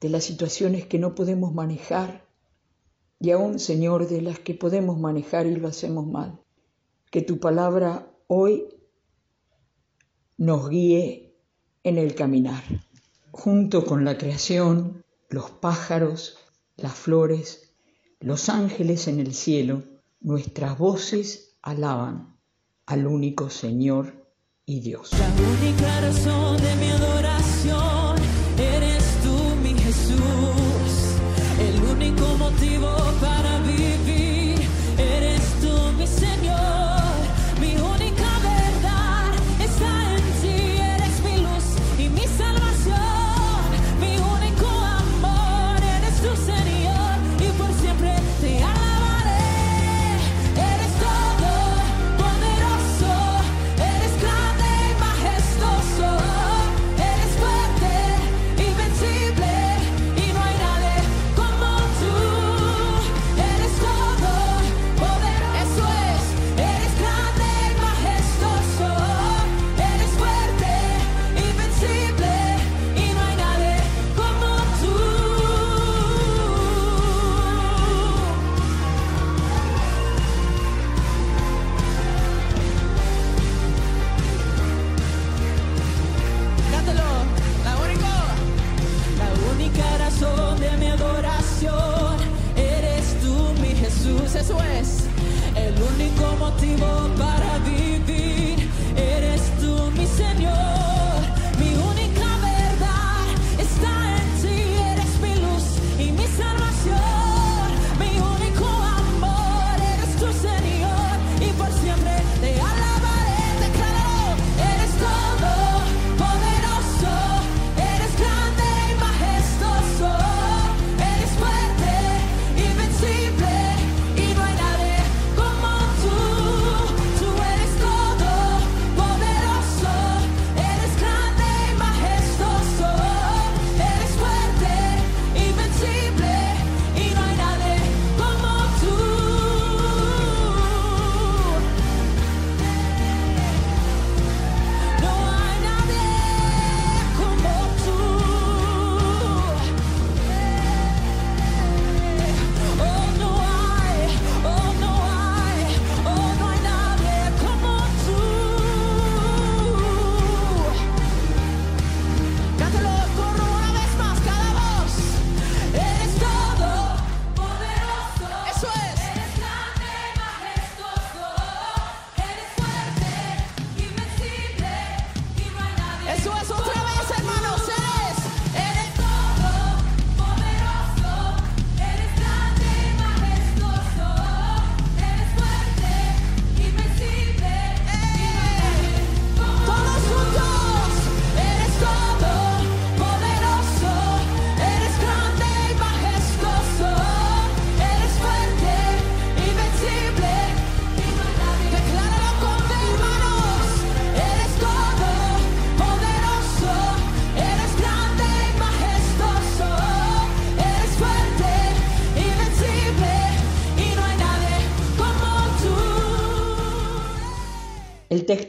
de las situaciones que no podemos manejar y aún, Señor, de las que podemos manejar y lo hacemos mal. Que tu palabra hoy nos guíe en el caminar. Junto con la creación, los pájaros, las flores, los ángeles en el cielo, nuestras voces alaban al único Señor y Dios. El único motivo para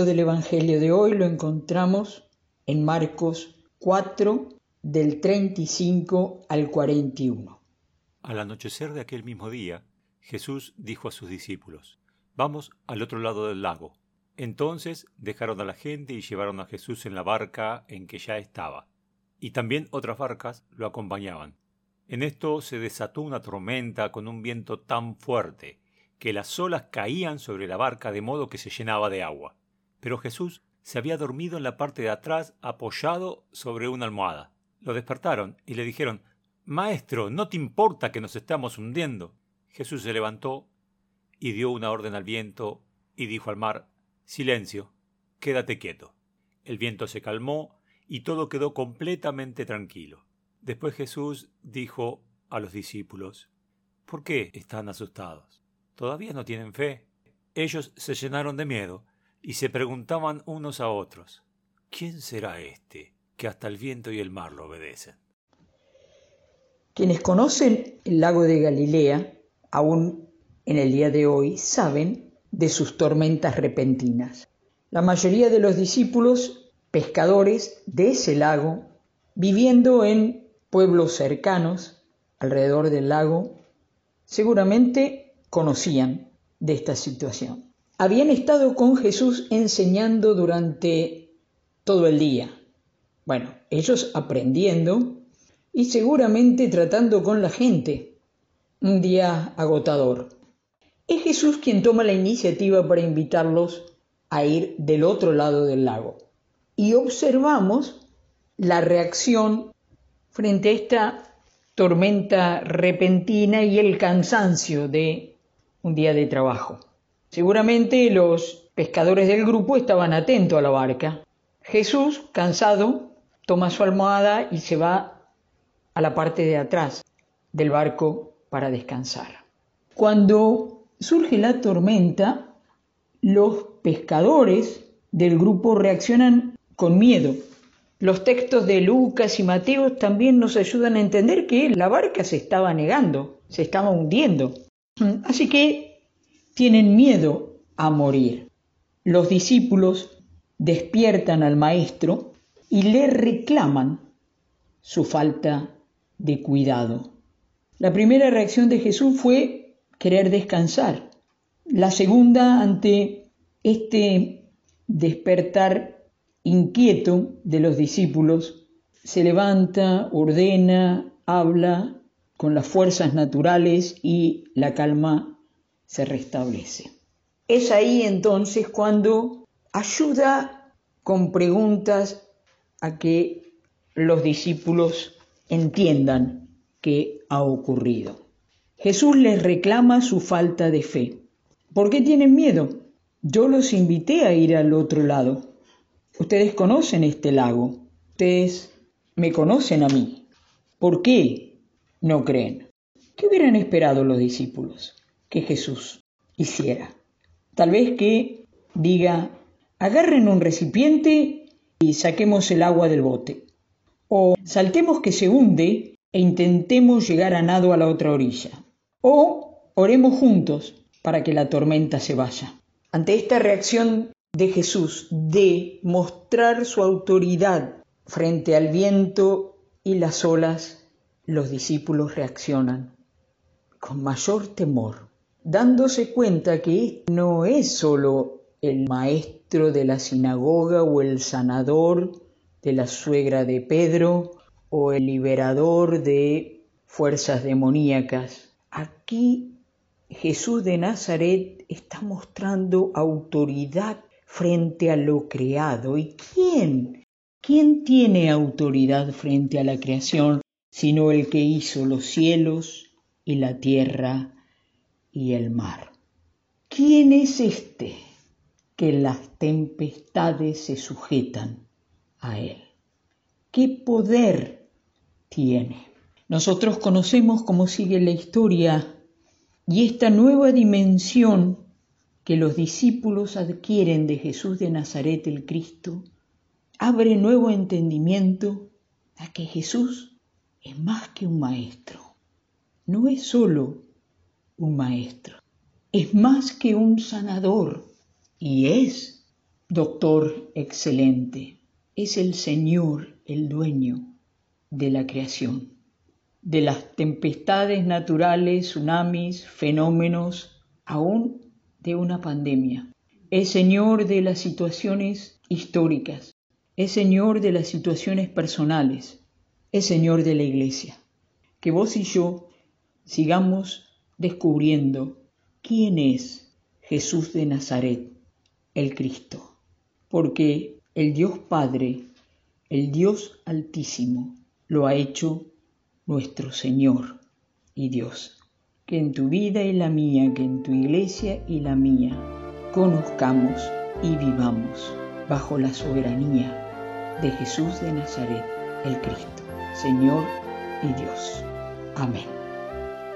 del Evangelio de hoy lo encontramos en Marcos 4, del 35 al 41. Al anochecer de aquel mismo día, Jesús dijo a sus discípulos, Vamos al otro lado del lago. Entonces dejaron a la gente y llevaron a Jesús en la barca en que ya estaba. Y también otras barcas lo acompañaban. En esto se desató una tormenta con un viento tan fuerte que las olas caían sobre la barca de modo que se llenaba de agua. Pero Jesús se había dormido en la parte de atrás apoyado sobre una almohada. Lo despertaron y le dijeron Maestro, ¿no te importa que nos estamos hundiendo? Jesús se levantó y dio una orden al viento y dijo al mar Silencio, quédate quieto. El viento se calmó y todo quedó completamente tranquilo. Después Jesús dijo a los discípulos, ¿por qué están asustados? ¿Todavía no tienen fe? Ellos se llenaron de miedo y se preguntaban unos a otros, ¿quién será este que hasta el viento y el mar lo obedecen? Quienes conocen el lago de Galilea, aún en el día de hoy, saben de sus tormentas repentinas. La mayoría de los discípulos, pescadores de ese lago, viviendo en pueblos cercanos alrededor del lago, seguramente conocían de esta situación. Habían estado con Jesús enseñando durante todo el día. Bueno, ellos aprendiendo y seguramente tratando con la gente. Un día agotador. Es Jesús quien toma la iniciativa para invitarlos a ir del otro lado del lago. Y observamos la reacción frente a esta tormenta repentina y el cansancio de un día de trabajo. Seguramente los pescadores del grupo estaban atentos a la barca. Jesús, cansado, toma su almohada y se va a la parte de atrás del barco para descansar. Cuando surge la tormenta, los pescadores del grupo reaccionan con miedo. Los textos de Lucas y Mateo también nos ayudan a entender que la barca se estaba negando, se estaba hundiendo. Así que tienen miedo a morir. Los discípulos despiertan al maestro y le reclaman su falta de cuidado. La primera reacción de Jesús fue querer descansar. La segunda, ante este despertar inquieto de los discípulos, se levanta, ordena, habla con las fuerzas naturales y la calma se restablece. Es ahí entonces cuando ayuda con preguntas a que los discípulos entiendan qué ha ocurrido. Jesús les reclama su falta de fe. ¿Por qué tienen miedo? Yo los invité a ir al otro lado. Ustedes conocen este lago. Ustedes me conocen a mí. ¿Por qué no creen? ¿Qué hubieran esperado los discípulos que Jesús hiciera? Tal vez que diga, agarren un recipiente y saquemos el agua del bote o saltemos que se hunde e intentemos llegar a nado a la otra orilla. O oremos juntos para que la tormenta se vaya. Ante esta reacción de Jesús de mostrar su autoridad frente al viento y las olas, los discípulos reaccionan con mayor temor, dándose cuenta que no es solo el maestro de la sinagoga o el sanador de la suegra de Pedro o el liberador de fuerzas demoníacas. Aquí Jesús de Nazaret está mostrando autoridad frente a lo creado. ¿Y quién? ¿Quién tiene autoridad frente a la creación sino el que hizo los cielos y la tierra y el mar? ¿Quién es este que las tempestades se sujetan a Él. ¿Qué poder tiene? Nosotros conocemos cómo sigue la historia y esta nueva dimensión que los discípulos adquieren de Jesús de Nazaret el Cristo abre nuevo entendimiento a que Jesús es más que un maestro. No es solo un maestro, es más que un sanador y es doctor excelente. Es el Señor el dueño de la creación, de las tempestades naturales, tsunamis, fenómenos, aún de una pandemia. Es Señor de las situaciones históricas, es Señor de las situaciones personales, es Señor de la Iglesia. Que vos y yo sigamos descubriendo quién es Jesús de Nazaret, el Cristo, porque el Dios Padre, el Dios Altísimo, lo ha hecho nuestro Señor y Dios. Que en tu vida y la mía, que en tu iglesia y la mía, conozcamos y vivamos bajo la soberanía de Jesús de Nazaret, el Cristo. Señor, y Dios. Amén.